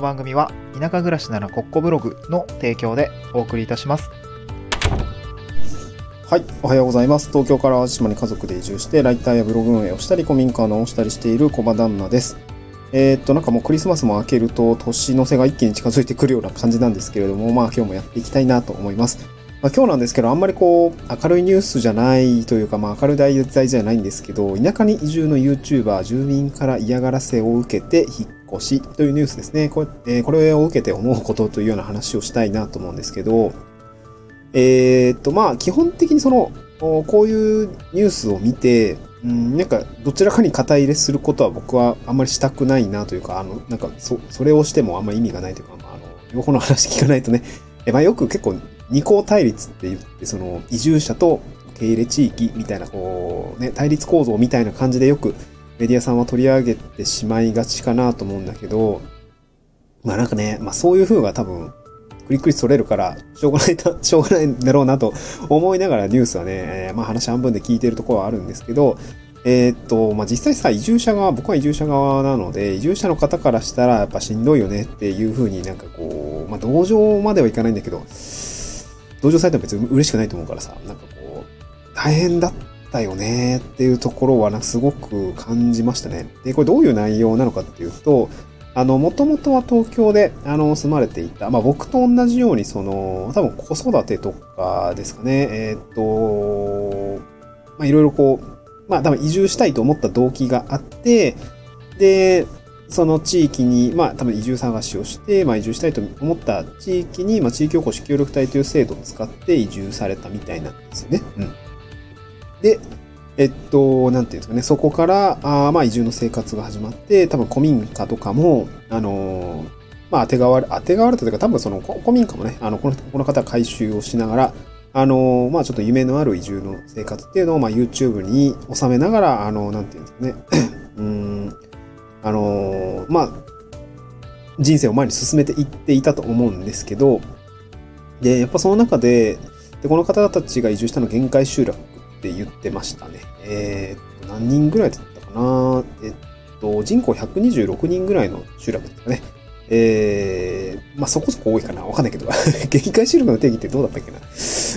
の番組は田舎暮らしならコッコブログの提供でお送りいたします。はい、おはようございます。東京から淡路島に家族で移住して、ライターやブログ運営をしたり、古民家のをしたりしている小場旦那です。えーっと、なんかもうクリスマスも明けると、年の瀬が一気に近づいてくるような感じなんですけれども、まあ今日もやっていきたいなと思います。まあ今日なんですけど、あんまりこう、明るいニュースじゃないというか、まあ明るい題材じゃないんですけど、田舎に移住の YouTuber、住民から嫌がらせを受けて引っ越しというニュースですね。これ,、えーこれを受けて思うことというような話をしたいなと思うんですけど、えーっと、まあ、基本的にその、こういうニュースを見て、うん、なんか、どちらかに肩入れすることは僕はあんまりしたくないなというか、あの、なんか、そ、それをしてもあんまり意味がないというか、まあ、あの、両方の話聞かないとね、えまあ、よく結構、二項対立って言って、その、移住者と受け入れ地域みたいな、こう、ね、対立構造みたいな感じでよくメディアさんは取り上げてしまいがちかなと思うんだけど、まあなんかね、まあそういう風が多分、クリックリそれるから、しょうがないな、しょうがないんだろうなと思いながらニュースはね、えーまあ話半分で聞いてるところはあるんですけど、えーっと、まあ実際さ、移住者側、僕は移住者側なので、移住者の方からしたらやっぱしんどいよねっていう風になんかこう、まあ同情まではいかないんだけど、同情されても別に嬉しくないと思うからさ、なんかこう、大変だったよねっていうところはなんかすごく感じましたね。で、これどういう内容なのかっていうと、あの、もともとは東京で、あの、住まれていた、まあ僕と同じように、その、多分子育てとかですかね、えーっと、まあいろいろこう、まあ多分移住したいと思った動機があって、で、その地域に、まあ多分移住探しをして、まあ移住したいと思った地域に、まあ地域おこし協力隊という制度を使って移住されたみたいなんですよね。うん。で、えっと、なんていうんですかね、そこから、あまあ移住の生活が始まって、多分古民家とかも、あのーまあ当てがわる、当てがわるというか多分その古民家もね、あの、このこの方は改修をしながら、あのーまあちょっと夢のある移住の生活っていうのを、まあ YouTube に収めながら、あのなんていうんですかね、うーん、あのーまあ、人生を前に進めていっていたと思うんですけど、で、やっぱその中で、でこの方たちが移住したの限界集落って言ってましたね。えーっと、何人ぐらいだったかな？えっと、人口126人ぐらいの集落ですかね。えー、まあそこそこ多いかな？わかんないけど、限界集落の定義ってどうだったっけな？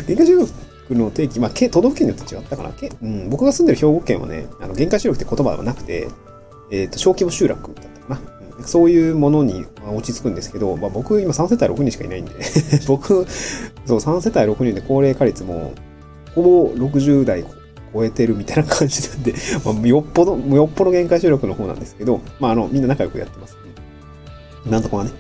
限界集落の定義、まあ、都道府県によって違ったかな？うん、僕が住んでる兵庫県はね、あの限界集落って言葉はなくて、えーと、小規模集落だったかな。そういうものに落ち着くんですけど、まあ、僕今3世帯6人しかいないんで、僕、そう、3世帯6人で高齢化率も、ほぼ60代超えてるみたいな感じなんで、まあ、よっぽど、よっぽど限界集落の方なんですけど、まあ、あの、みんな仲良くやってます。うんなんとかね。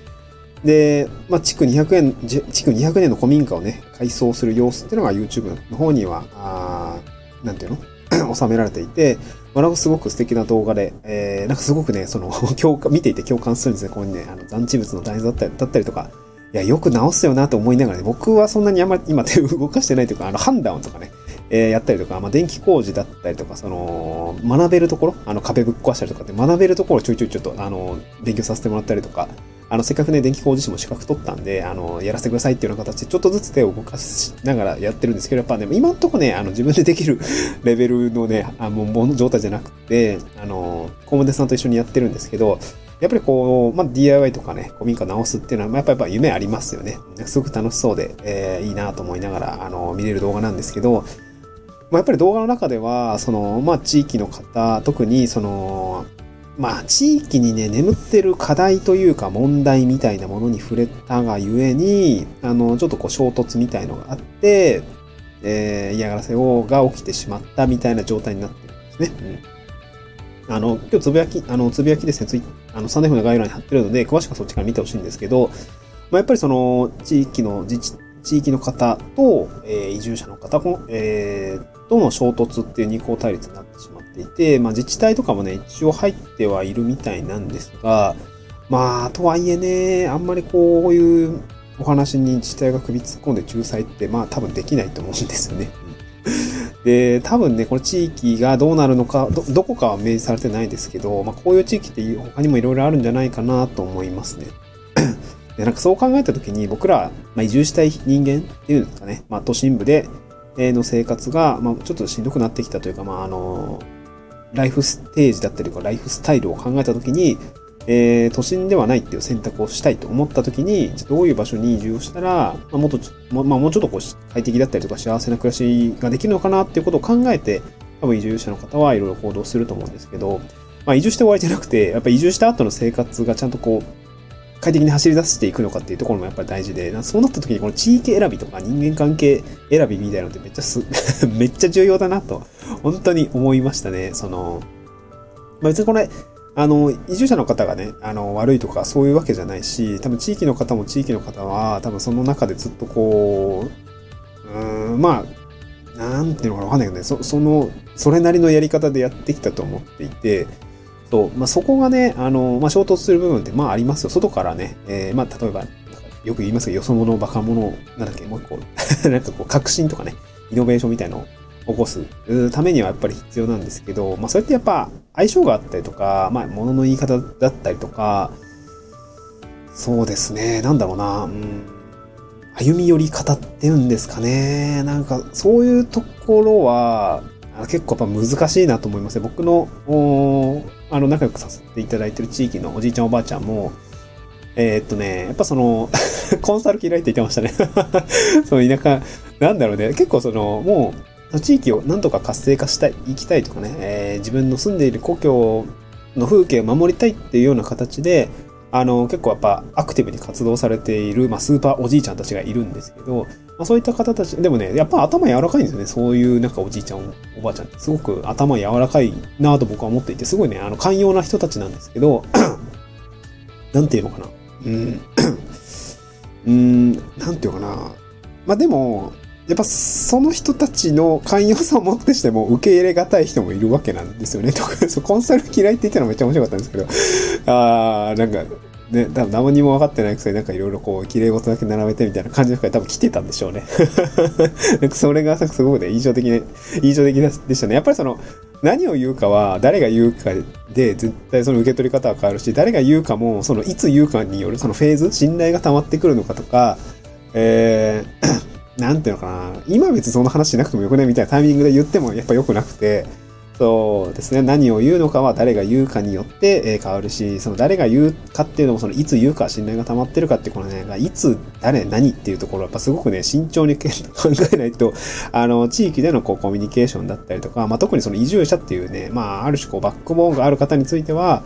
で、まあ、築200円、じ築200年の古民家をね、改装する様子っていうのが YouTube の方には、あなんていうの？収められていて、まあ、なんかすごく素敵な動画で、えー、なんかすごくね、その、共感、見ていて共感するんですね。ここにね、あの、残地物の台座だったりだったりとか、いや、よく直すよなと思いながらね、僕はそんなにあんまり今手を 動かしてないというか、あの、判断とかね、えーやったりとか、まあ、電気工事だったりとか、その、学べるところ、あの、壁ぶっ壊したりとかって、学べるところをちょいちょいちょっと、あの、勉強させてもらったりとか、あの、せっかくね、電気工事士も資格取ったんで、あの、やらせてくださいっていうような形で、ちょっとずつ手を動かしながらやってるんですけど、やっぱね、今んとこね、あの、自分でできる レベルのね、あの、もの状態じゃなくて、あの、コモデさんと一緒にやってるんですけど、やっぱりこう、まあ、DIY とかね、古民家直すっていうのは、まあやっぱ夢ありますよね。すごく楽しそうで、えーいいなと思いながら、あの、見れる動画なんですけど、まあ、やっぱり動画の中では、その、まあ、地域の方、特に、その、まあ、地域にね、眠ってる課題というか問題みたいなものに触れたがゆえに、あの、ちょっとこう衝突みたいのがあって、えー嫌がらせをが起きてしまったみたいな状態になってるんですね。うん。あの、今日つぶやき、あの、つぶやきですね、ツイあの、サンデーフの概要欄に貼ってるので、詳しくはそっちから見てほしいんですけど、まあ、やっぱりその、地域の自治、地域の方と、えー移住者の方も、えーとの衝突っていう二項対立になってしまっていて、まあ、自治体とかもね、一応入ってはいるみたいなんですが、まあ、とはいえね、あんまりこういうお話に自治体が首突っ込んで仲裁って、まあ多分できないと思うんですよね。で、多分ね、この地域がどうなるのか、ど、どこかは明示されてないですけど、まあこういう地域って他にもいろいろあるんじゃないかなと思いますね。で、なんかそう考えたときに僕ら、まあ、移住したい人間っていうんですかね、まあ都心部で、の生活が、まあちょっとしんどくなってきたというか、まああの、ライフステージだったりとか、ライフスタイルを考えたときに、えー、都心ではないっていう選択をしたいと思ったときに、どういう場所に移住をしたら、まあ、もっと、まあ、もうちょっとこう快適だったりとか幸せな暮らしができるのかなっていうことを考えて、多分移住者の方はいろいろ行動すると思うんですけど、まあ、移住して終わりじゃなくて、やっぱ移住した後の生活がちゃんとこう、快適に走り出していくのかっていうところもやっぱり大事で、そうなった時にこの地域選びとか人間関係選びみたいなのってめっちゃす、めっちゃ重要だなと、本当に思いましたね。その、まあ、別にこれ、あの、移住者の方がね、あの、悪いとかそういうわけじゃないし、多分地域の方も地域の方は、多分その中でずっとこう、うん、まあ、なんていうのかわかんないけどね、そその、それなりのやり方でやってきたと思っていて、そう、まあ、そこがね、あの、まあ、衝突する部分って、まあ、ありますよ。外からね、えー、まあ、例えば、よく言いますけど、よそ者、バカ者、なんだっけ、もう一個、なんかこう、革新とかね、イノベーションみたいのを起こすためにはやっぱり必要なんですけど、まあ、それってやっぱ相性があったりとか、まあ、物の言い方だったりとか、そうですね、なんだろうな、うん、歩み寄り方っていうんですかね。なんか、そういうところは、結構やっぱ難しいなと思いますね。僕の、あの、仲良くさせていただいてる地域のおじいちゃんおばあちゃんも、えー、っとね、やっぱその コンサル開いていてましたね。その田舎、なんだろうね、結構その、もう、地域をなんとか活性化したい、行きたいとかね、えー、自分の住んでいる故郷の風景を守りたいっていうような形で、あの、結構やっぱアクティブに活動されている、まあ、スーパーおじいちゃんたちがいるんですけど、まあ、そういった方たち、でもね、やっぱ頭柔らかいんですよね。そういうなんかおじいちゃん、おばあちゃんって。すごく頭柔らかいなと僕は思っていて、すごいね、あの、寛容な人たちなんですけど、なんていうのかな。うん、うん、なんていうのかな。まあでも、やっぱその人たちの寛容さをもってしても受け入れがたい人もいるわけなんですよね。とか、コンサル嫌いって言ったのめっちゃ面白かったんですけど、あー、なんか、ね、多分何にも分かってないくせになんかいろいろこう、綺麗事だけ並べてみたいな感じの人が多分来てたんでしょうね。なんかそれがすごくね、印象的ね、印象的でしたね。やっぱりその、何を言うかは、誰が言うかで、絶対その受け取り方は変わるし、誰が言うかも、その、いつ言うかによる、そのフェーズ、信頼が溜まってくるのかとか、えー なんていうのかな、今別にその話しなくてもよくないみたいなタイミングで言ってもやっぱ良くなくて、そうですね、何を言うのかは誰が言うかによって変わるし、その誰が言うかっていうのも、そのいつ言うか信頼が溜まってるかっていうこのね、いつ、誰、何っていうところはやっぱすごくね、慎重に考えないと、あの、地域でのこうコミュニケーションだったりとか、まあ特にその移住者っていうね、まあある種こうバックボーンがある方については、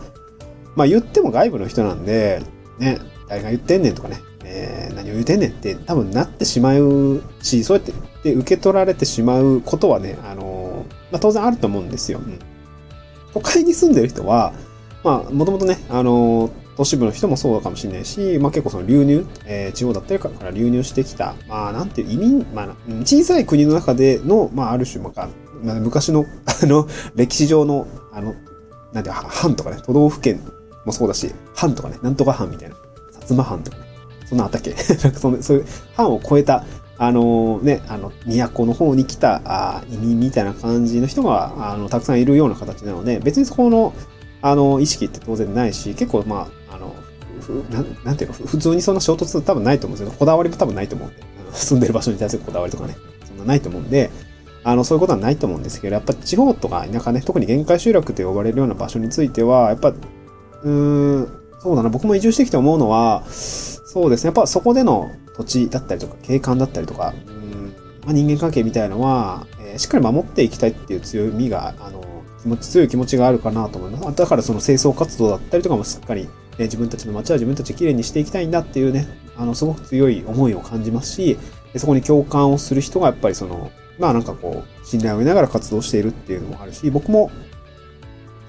まあ言っても外部の人なんで、ね、誰が言ってんねんとかね、えー、何を言うてんねんって多分なってしまうし、そうやって受け取られてしまうことはね、あの、まあ、当然あると思うんですよ。うん、都会に住んでる人は、まあ、もともとね、あのー、都市部の人もそうかもしれないし、まあ結構その流入、えー、地方だったりから流入してきた、まあなんていう移民、まあ小さい国の中での、まあある種、まあ、昔の、あの、歴史上の、あの、なんていう、藩とかね、都道府県もそうだし、藩とかね、なんとか藩みたいな、薩摩藩とかね、そんなあったっけその、そういう、藩を超えた、あのね、あの、都の方に来たあ移民みたいな感じの人が、あの、たくさんいるような形なので、別にそこの、あの、意識って当然ないし、結構、まあ、あの、ななんていうの、普通にそんな衝突多分ないと思うんですよ。こだわりも多分ないと思うんで、住んでる場所に対するこだわりとかね、そんなないと思うんで、あの、そういうことはないと思うんですけど、やっぱ地方とか田舎ね、特に限界集落と呼ばれるような場所については、やっぱ、うーん、そうだな、僕も移住してきて思うのは、そうですね。やっぱそこでの土地だったりとか、景観だったりとか、うんまあ、人間関係みたいのは、えー、しっかり守っていきたいっていう強みが、あの、気持ち、強い気持ちがあるかなと思います。だからその清掃活動だったりとかもしっかり、ね、自分たちの街は自分たちできれいにしていきたいんだっていうね、あの、すごく強い思いを感じますし、そこに共感をする人がやっぱりその、まあなんかこう、信頼を得ながら活動しているっていうのもあるし、僕も、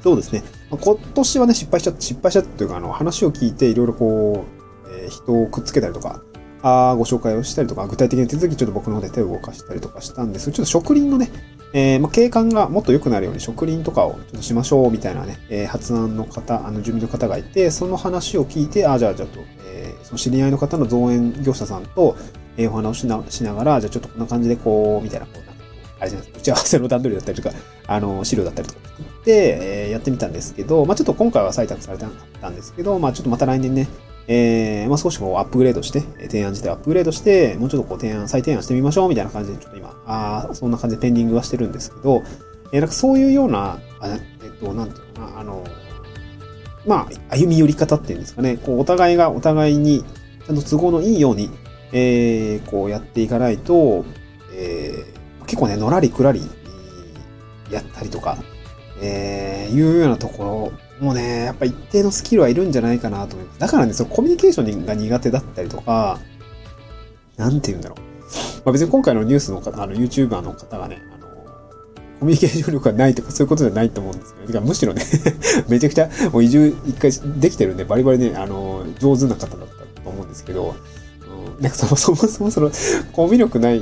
そうですね、今年はね、失敗しちゃった、失敗しちゃったというか、あの、話を聞いていろいろこう、人をくっつけたりとか、あご紹介をしたりとか、具体的な手続きちょっと僕の方で手を動かしたりとかしたんです。ちょっと植林のね、えー、まあ、景観がもっと良くなるように植林とかをちょっとしましょうみたいなね、えー、発案の方、あの住民の方がいて、その話を聞いて、あじゃあちょっと、えー、その知り合いの方の造園業者さんと、えー、お話をしなしながら、じゃあちょっとこんな感じでこう、みたいな、こう、なんかあれじゃない、打ち合わせの段取りだったりとか、あの、資料だったりとか作って、えー、やってみたんですけど、まあちょっと今回は採択されてなかったんですけど、まあちょっとまた来年ね、えー、まあ、少しこうアップグレードして、提案自体アップグレードして、もうちょっとこう提案、再提案してみましょうみたいな感じで、ちょっと今、あそんな感じでペンディングはしてるんですけど、えー、なんかそういうような、あえっと、なんていうかな、あの、まあ、歩み寄り方っていうんですかね、こう、お互いがお互いに、ちゃんと都合のいいように、えー、こうやっていかないと、えー、結構ね、のらりくらり、やったりとか、えー、いうようなところもね、やっぱ一定のスキルはいるんじゃないかなと思います。だからね、そのコミュニケーションが苦手だったりとか、なんて言うんだろう。まあ別に今回のニュースの方、あの、YouTuber の方がね、あの、コミュニケーション力がないとかそういうことじゃないと思うんですけど、てかむしろね めちゃくちゃもう移住一回できてるんで、バリバリね、あの、上手な方だったと思うんですけど、うん、なんかそもそもそもその、コミュ力ない、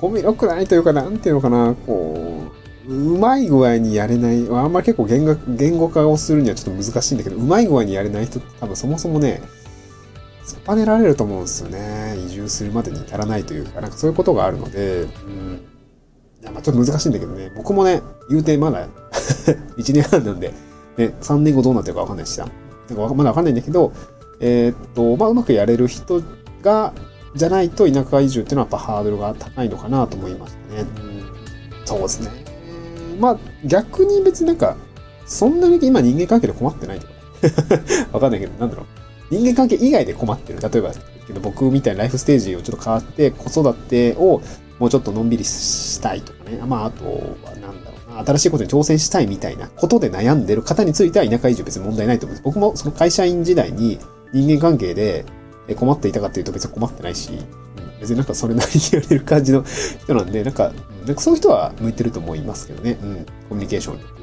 コミュ力ないというか、なんていうのかな、こう、うまい具合にやれない、あんまり結構言語言語化をするにはちょっと難しいんだけど、うまい具合にやれない人って多分そもそもね、突っぱねられると思うんですよね。移住するまでに至らないというか、なんかそういうことがあるので、うん。まあちょっと難しいんだけどね、僕もね、言うてまだ 1年半なんで、ね、3年後どうなってるかわかんないしさ。なんかまだわかんないんだけど、えー、っと、まあうまくやれる人が、じゃないと田舎移住っていうのはやっぱハードルが高いのかなと思いましたね。うん、そうですね。まあ逆に別になんか、そんなに今人間関係で困ってないとか、わかんないけど、なんだろう。人間関係以外で困ってる。例えば、けど僕みたいなライフステージをちょっと変わって、子育てをもうちょっとのんびりしたいとかね。まあ、あとはなんだろうな。新しいことに挑戦したいみたいなことで悩んでる方については田舎移住別に問題ないと思います。僕もその会社員時代に人間関係で困っていたかっていうと別に困ってないし、別になんかそれなりに言われる感じの人なんで、なんか、なんかそういう人は向いてると思いますけどね。うん。コミュニケーション力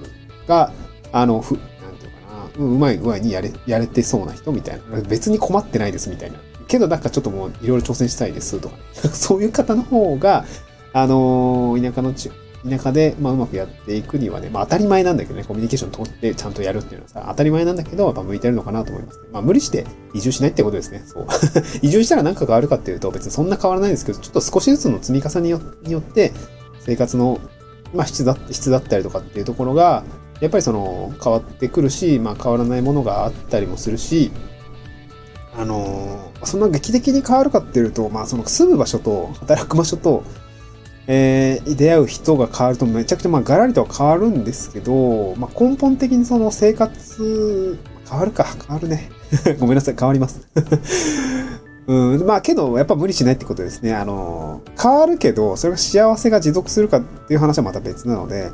が、あの、ふ、なんていうかな。うまい具合にやれ、やれてそうな人みたいな。別に困ってないですみたいな。けどなんかちょっともういろいろ挑戦したいですとか、ね、そういう方の方が、あのー、田舎のち、田舎で、まあ、うまくやっていくにはね、まあ当たり前なんだけどね、コミュニケーション取ってちゃんとやるっていうのはさ、当たり前なんだけど、やっぱ向いてるのかなと思います、ね。まあ無理して移住しないってことですね。そう。移住したら何か変わるかっていうと、別にそんな変わらないんですけど、ちょっと少しずつの積み重ねによって、生活の、まあ質だ質だったりとかっていうところが、やっぱりその変わってくるし、まあ、変わらないものがあったりもするし、あのそんな劇的に変わるかっていうと、まあ、その住む場所と働く場所と、えー、出会う人が変わるとめちゃくちゃまあガラリとは変わるんですけど、まあ、根本的にその生活、変わるか、変わるね。ごめんなさい、変わります。うん、まあけど、やっぱ無理しないってことですね。あの、変わるけど、それが幸せが持続するかっていう話はまた別なので、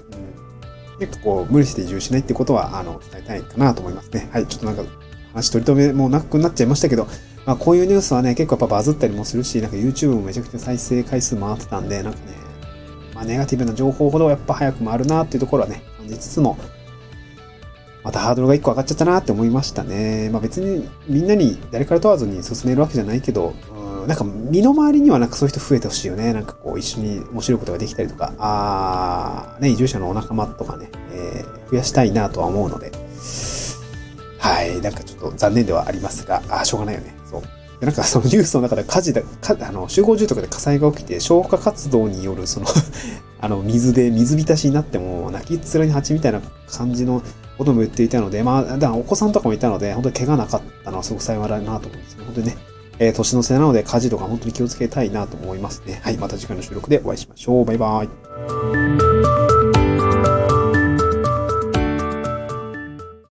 結構こう、無理して移住しないってことは、あの、伝えたいかなと思いますね。はい、ちょっとなんか、話取り留めもなくなっちゃいましたけど、まあこういうニュースはね、結構やっぱバズったりもするし、なんか YouTube もめちゃくちゃ再生回数回ってたんで、なんかね、まあネガティブな情報ほどやっぱ早く回るなっていうところはね、感じつつも、またハードルが1個上がっちゃったなって思いましたね。まあ別にみんなに誰から問わずに進めるわけじゃないけど、なんか身の回りにはなんかそういう人増えてほしいよね。なんかこう一緒に面白いことができたりとか、あー、ね、移住者のお仲間とかね、えー、増やしたいなとは思うので、はい、なんかちょっと残念ではありますが、あしょうがないよね。そう。なんかそのニュースの中で火事だ、かあの集合住宅で火災が起きて消火活動によるその あの水で水浸しになっても泣きっ面に蜂みたいな感じのことも言っていたので、まあ、だからお子さんとかもいたので、本当に怪我なかったのはすごく幸いだなと思うんですね。本当にね、えー、年の瀬なので火事とか本当に気をつけたいなと思いますね。はい、また次回の収録でお会いしましょう。バイバイ。